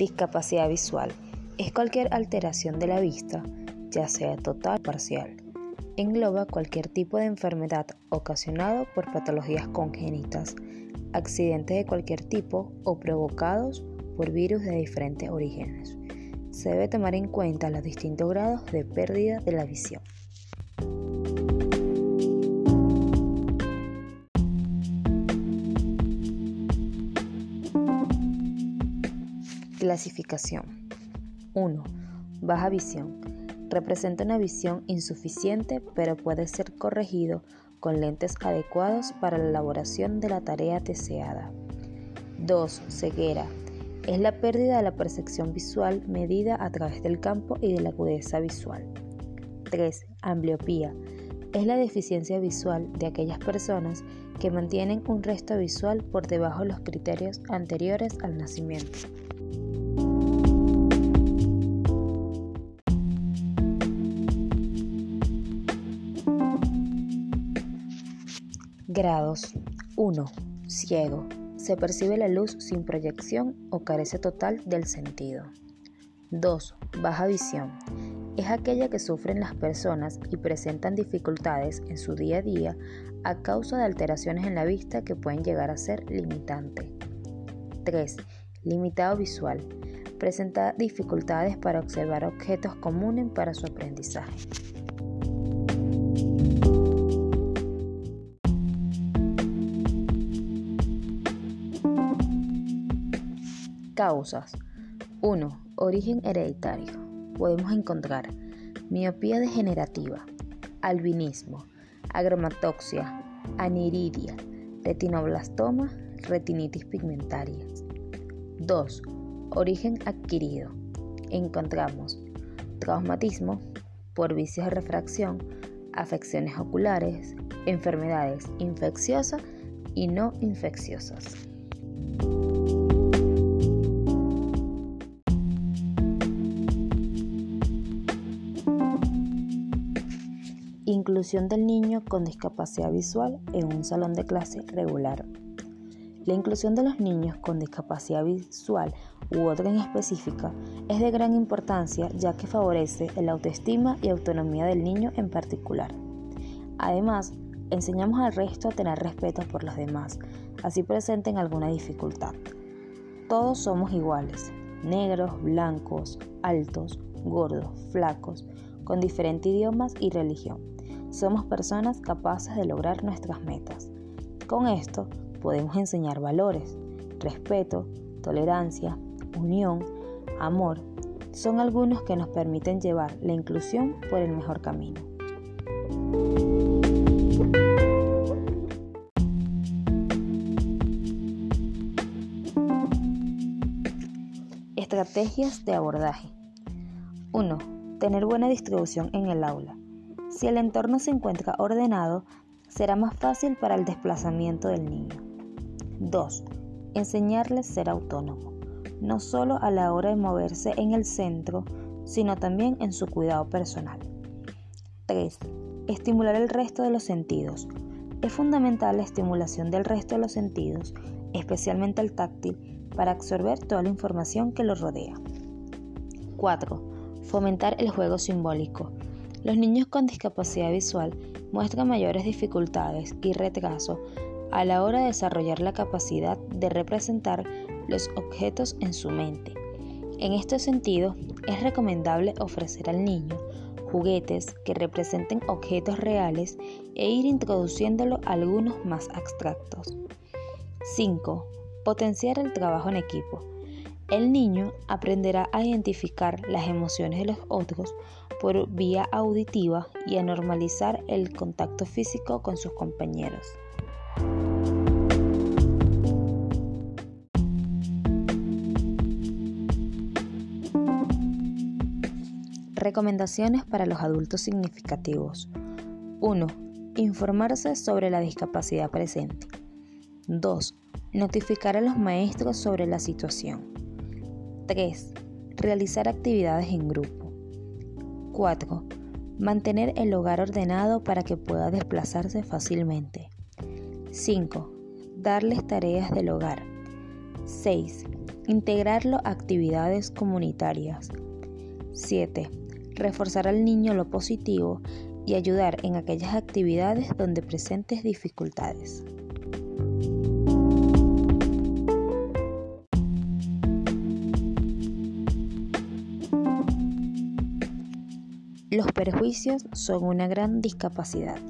Discapacidad visual es cualquier alteración de la vista, ya sea total o parcial. Engloba cualquier tipo de enfermedad ocasionado por patologías congénitas, accidentes de cualquier tipo o provocados por virus de diferentes orígenes. Se debe tomar en cuenta los distintos grados de pérdida de la visión. Clasificación 1. Baja visión. Representa una visión insuficiente pero puede ser corregido con lentes adecuados para la elaboración de la tarea deseada. 2. Ceguera. Es la pérdida de la percepción visual medida a través del campo y de la agudeza visual. 3. Ambliopía. Es la deficiencia visual de aquellas personas que mantienen un resto visual por debajo de los criterios anteriores al nacimiento. Grados 1. Ciego. Se percibe la luz sin proyección o carece total del sentido. 2. Baja visión. Es aquella que sufren las personas y presentan dificultades en su día a día a causa de alteraciones en la vista que pueden llegar a ser limitante. 3. Limitado visual. Presenta dificultades para observar objetos comunes para su aprendizaje. Causas. 1. Origen hereditario. Podemos encontrar miopía degenerativa, albinismo, agromatoxia, aniridia, retinoblastoma, retinitis pigmentaria. 2. Origen adquirido. Encontramos traumatismo por vicios de refracción, afecciones oculares, enfermedades infecciosas y no infecciosas. Inclusión del niño con discapacidad visual en un salón de clase regular. La inclusión de los niños con discapacidad visual u otra en específica es de gran importancia ya que favorece el autoestima y autonomía del niño en particular. Además, enseñamos al resto a tener respeto por los demás, así presenten alguna dificultad. Todos somos iguales, negros, blancos, altos, gordos, flacos, con diferentes idiomas y religión somos personas capaces de lograr nuestras metas. Con esto podemos enseñar valores, respeto, tolerancia, unión, amor. Son algunos que nos permiten llevar la inclusión por el mejor camino. Estrategias de abordaje. 1. Tener buena distribución en el aula. Si el entorno se encuentra ordenado, será más fácil para el desplazamiento del niño. 2. Enseñarle a ser autónomo, no solo a la hora de moverse en el centro, sino también en su cuidado personal. 3. Estimular el resto de los sentidos. Es fundamental la estimulación del resto de los sentidos, especialmente el táctil, para absorber toda la información que lo rodea. 4. Fomentar el juego simbólico. Los niños con discapacidad visual muestran mayores dificultades y retraso a la hora de desarrollar la capacidad de representar los objetos en su mente. En este sentido, es recomendable ofrecer al niño juguetes que representen objetos reales e ir introduciéndolo a algunos más abstractos. 5. Potenciar el trabajo en equipo. El niño aprenderá a identificar las emociones de los otros por vía auditiva y a normalizar el contacto físico con sus compañeros. Recomendaciones para los adultos significativos. 1. Informarse sobre la discapacidad presente. 2. Notificar a los maestros sobre la situación. 3. Realizar actividades en grupo. 4. Mantener el hogar ordenado para que pueda desplazarse fácilmente. 5. Darles tareas del hogar. 6. Integrarlo a actividades comunitarias. 7. Reforzar al niño lo positivo y ayudar en aquellas actividades donde presentes dificultades. Los perjuicios son una gran discapacidad.